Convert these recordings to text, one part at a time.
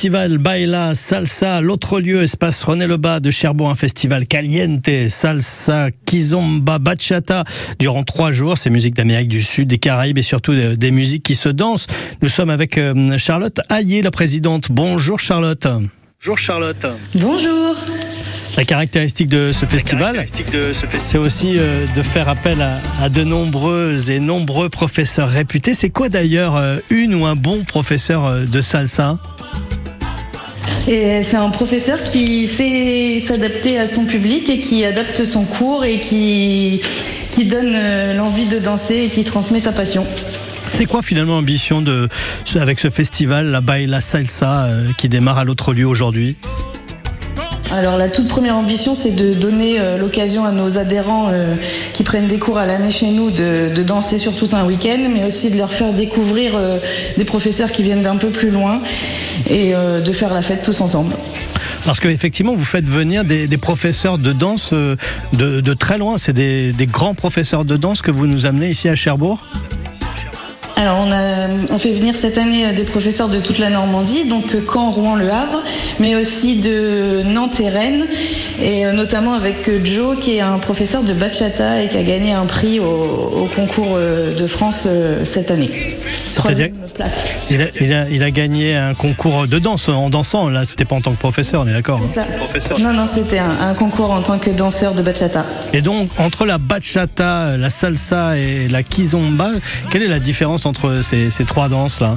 festival Baila Salsa, l'autre lieu, espace René Lebas de Cherbourg, un festival caliente, salsa, kizomba, bachata, durant trois jours. C'est musique d'Amérique du Sud, des Caraïbes et surtout des musiques qui se dansent. Nous sommes avec euh, Charlotte Hayé, la présidente. Bonjour Charlotte. Bonjour Charlotte. Bonjour. La caractéristique de ce festival, c'est aussi euh, de faire appel à, de nombreux et nombreux professeurs réputés. C'est quoi d'ailleurs euh, une ou un bon professeur euh, de salsa? C'est un professeur qui sait s'adapter à son public et qui adapte son cours et qui, donne l'envie de danser et qui transmet sa passion. C'est quoi finalement l'ambition avec ce festival, la Baila Salsa, qui démarre à l'autre lieu aujourd'hui? Alors la toute première ambition, c'est de donner euh, l'occasion à nos adhérents euh, qui prennent des cours à l'année chez nous de, danser sur tout un week-end, mais aussi de leur faire découvrir euh, des professeurs qui viennent d'un peu plus loin et de faire la fête tous ensemble. Parce qu'effectivement, vous faites venir des, professeurs de danse de, très loin. C'est des, des grands professeurs de danse que vous nous amenez ici à Cherbourg? Alors on, fait venir cette année euh, des professeurs de toute la Normandie, donc euh, Caen, Rouen, Le Havre, mais aussi de Nantes et Rennes, et euh, notamment avec Joe qui est un professeur de bachata et qui a gagné un prix au, concours de France cette année. Troisième place. Il a, il, a, il a, gagné un concours de danse en dansant, là c'était pas en tant que professeur, on est d'accord hein Non, non, c'était un, un, concours en tant que danseur de bachata. Et donc entre la bachata, la salsa et la kizomba, quelle est la différence entre ces, trois danses-là?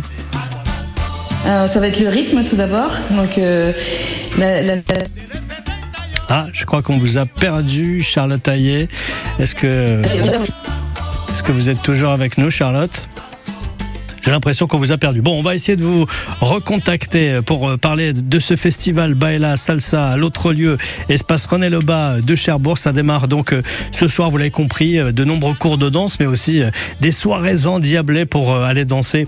Euh, Ça va être le rythme tout d'abord. Donc, euh, Ah, je crois qu'on vous a perdu, Charlotte Taillet. Est-ce que, est-ce que vous êtes toujours avec nous, Charlotte? J'ai l'impression qu'on vous a perdu. Bon, on va essayer de vous recontacter pour euh, parler de ce festival Baila Salsa à l'autre lieu, espace René Lebas de Cherbourg. Ça démarre donc ce soir, vous l'avez compris, de nombreux cours de danse, mais aussi des soirées endiablées pour aller danser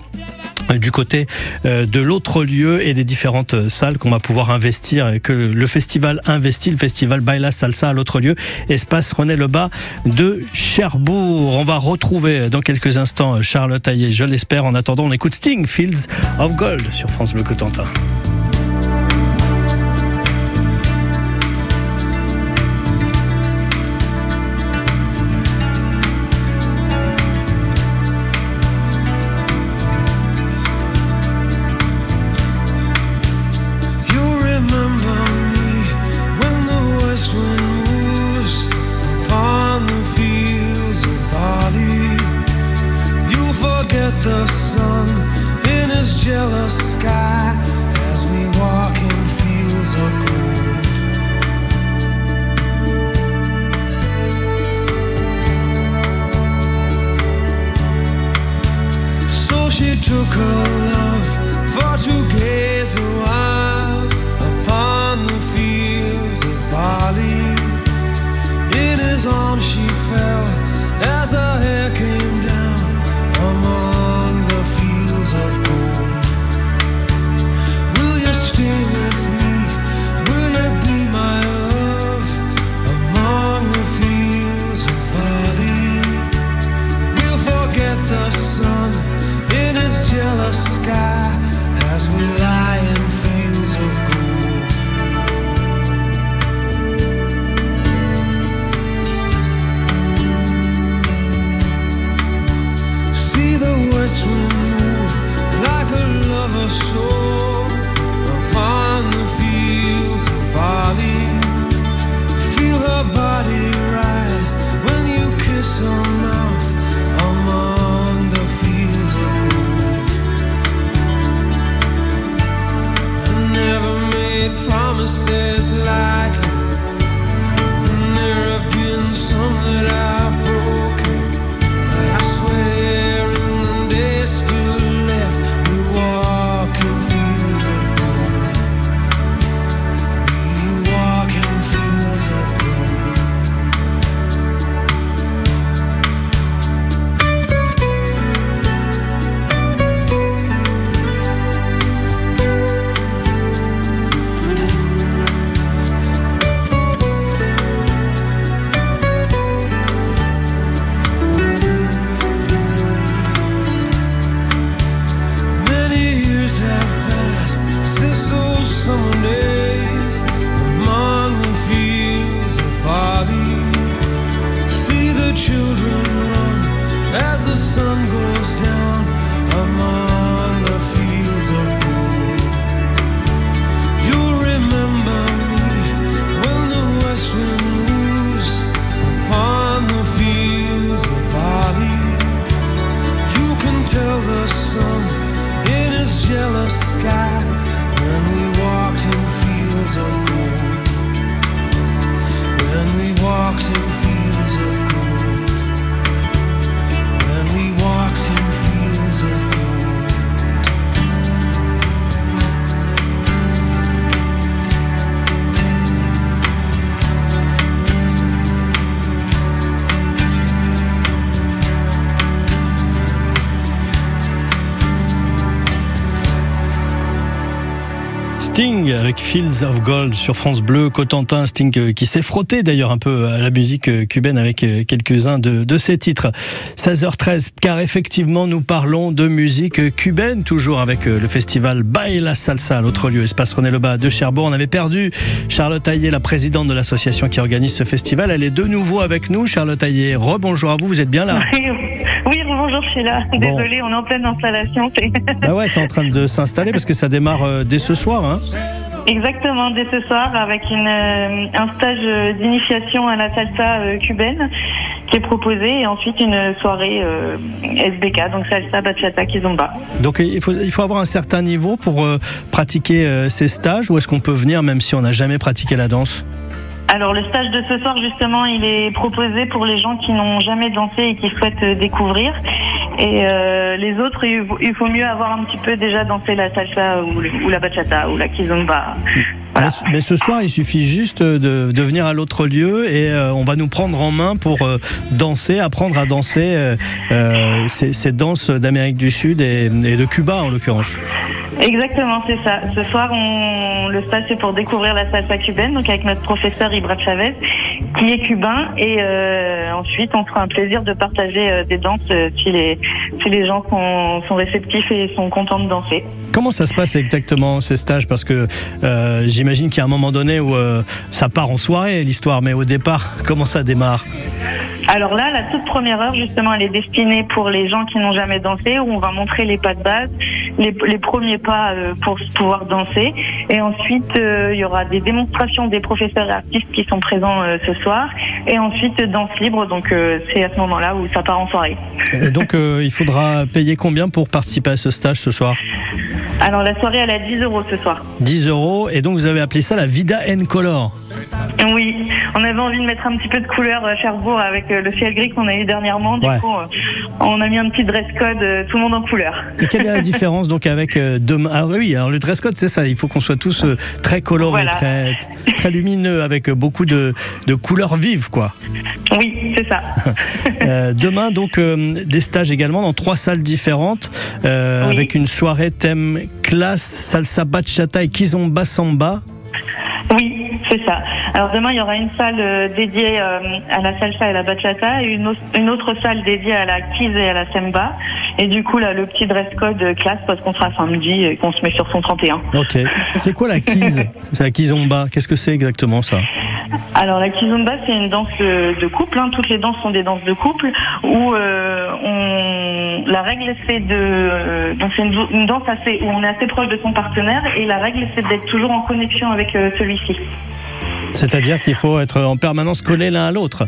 du côté euh, de l'autre lieu et des différentes euh, salles qu'on va pouvoir investir que le festival investit, le festival Baila Salsa à l'autre lieu, espace René Lebas de Cherbourg. On va retrouver dans quelques instants Charlotte Taillé, je l'espère. En attendant, on écoute Sting Fields of Gold sur France Bleu Cotentin. took a Sting avec Fields of Gold sur France Bleu, Cotentin, Sting euh, qui s'est frotté d'ailleurs un peu à la musique euh, cubaine avec euh, quelques-uns de, de ses titres. 16h13, car effectivement nous parlons de musique cubaine, toujours avec le festival Baila Salsa, l'autre lieu, Espace René Lebas de Cherbourg. On avait perdu Charlotte Aillé, la présidente de l'association qui organise ce festival. Elle est de nouveau avec nous, Charlotte Aillé. Rebonjour à vous, vous êtes bien là? Oui bonjour Sheila. Désolée, on est en pleine installation. Bah ouais, c'est en train de s'installer parce que ça démarre dès ce soir. Hein Exactement, dès ce soir, avec une, euh, un stage d'initiation à la salsa euh, cubaine qui est proposé et ensuite une soirée euh, SBK, donc salsa, bachata, kizomba. Donc il faut, il faut avoir un certain niveau pour pratiquer ces stages ou est-ce qu'on peut venir même si on n'a jamais pratiqué la danse? Alors le stage de ce soir justement il est proposé pour les gens qui n'ont jamais dansé et qui souhaitent découvrir et euh, les autres, il faut mieux avoir un petit peu déjà dansé la salsa ou, la bachata ou la kizomba. Mais, ce soir, il suffit juste de, de venir à l'autre lieu et euh, on va nous prendre en main pour euh, danser, apprendre à danser ces, ces, danses d'Amérique du Sud et, et de Cuba en l'occurrence. Exactement, c'est ça. Ce soir, on, le stage c'est pour découvrir la salsa cubaine, donc avec notre professeur Ibra Chavez, qui est cubain, et euh, ensuite on fera un plaisir de partager euh, des danses euh, si les si les gens sont, sont réceptifs et sont contents de danser. Comment ça se passe exactement ces stages? Parce que euh, j'imagine qu'il y a un moment donné où euh, ça part en soirée l'histoire, mais au départ, comment ça démarre? Alors là, la toute première heure, justement, elle est destinée pour les gens qui n'ont jamais dansé, où on va montrer les pas de base, les, les premiers pas euh, pour pouvoir danser. Et ensuite, euh, il y aura des démonstrations des professeurs et artistes qui sont présents euh, ce soir. Et ensuite, danse libre. Donc, c'est à ce moment-là où ça part en soirée. Et donc, il faudra payer combien pour participer à ce stage ce soir? Alors la soirée elle est à 10 euros ce soir. 10 euros et donc vous avez appelé ça la Vida N Color. Oui, on avait envie de mettre un petit peu de couleur à Cherbourg avec le ciel gris qu'on a eu dernièrement. Du coup, on a mis un petit dress code, tout le monde en couleur. Et quelle est la différence donc avec demain Alors oui, alors le dress code c'est ça, il faut qu'on soit tous très colorés, très, très lumineux, avec beaucoup de, de couleurs vives quoi. Oui, c'est ça. demain donc des stages également dans trois salles différentes euh, avec une soirée thème classe, salsa bachata et kizomba samba. Oui, c'est ça. Alors demain, il y aura une salle euh, dédiée euh, à la salsa et la bachata et une, une, autre salle dédiée à la kiz et à la samba. Et du coup, là, le petit dress code classe parce qu'on sera samedi et qu'on se met sur son 31. Ok. C'est quoi la kiz C'est la kizomba. Qu'est-ce que c'est exactement ça alors la kizomba c'est une danse de couple, hein. toutes les danses sont des danses de couple où euh, on, la règle c'est de donc c'est une, danse assez où on est assez proche de son partenaire et la règle c'est d'être toujours en connexion avec euh, celui-ci. C'est-à-dire qu'il faut être en permanence collé l'un à l'autre.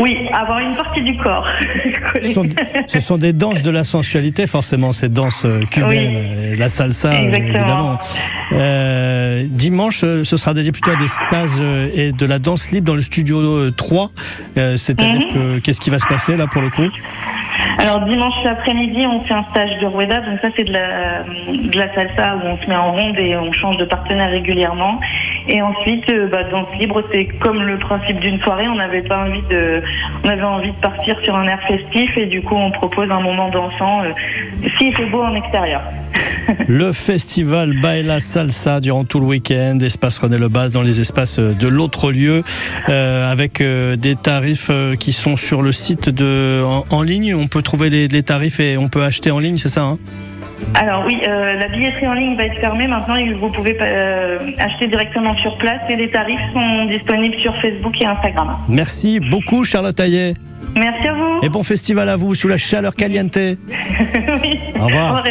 Oui, avoir une partie du corps. ce, sont, des danses de la sensualité, forcément, ces danses euh, cubaines, euh, la salsa, évidemment. Euh, dimanche, ce sera dédié plutôt à des stages et de la danse libre dans le studio 3. C'est-à-dire mhm. que qu'est-ce qui va se passer là pour le coup? Alors dimanche après-midi, on fait un stage de rueda, donc ça c'est de la, de la salsa où on se met en ronde et on change de partenaire régulièrement. Et ensuite, euh, bah, danse libre, c'est comme le principe d'une soirée. On n'avait pas envie de, on avait envie de partir sur un air festif et du coup, on propose un moment dansant. Euh, si c'est beau en extérieur. le festival Baila Salsa durant tout le week-end, espace René Lebas dans les espaces de l'autre lieu, euh, avec euh, des tarifs euh, qui sont sur le site de en, ligne. On peut trouver les, les, tarifs et on peut acheter en ligne, c'est ça hein? Alors oui, euh, la billetterie en ligne va être fermée maintenant et vous pouvez euh, acheter directement sur place et les tarifs sont disponibles sur Facebook et Instagram. Merci beaucoup Charlotte Aillet. Merci à vous. Et bon festival à vous sous la chaleur caliente. oui. Au revoir.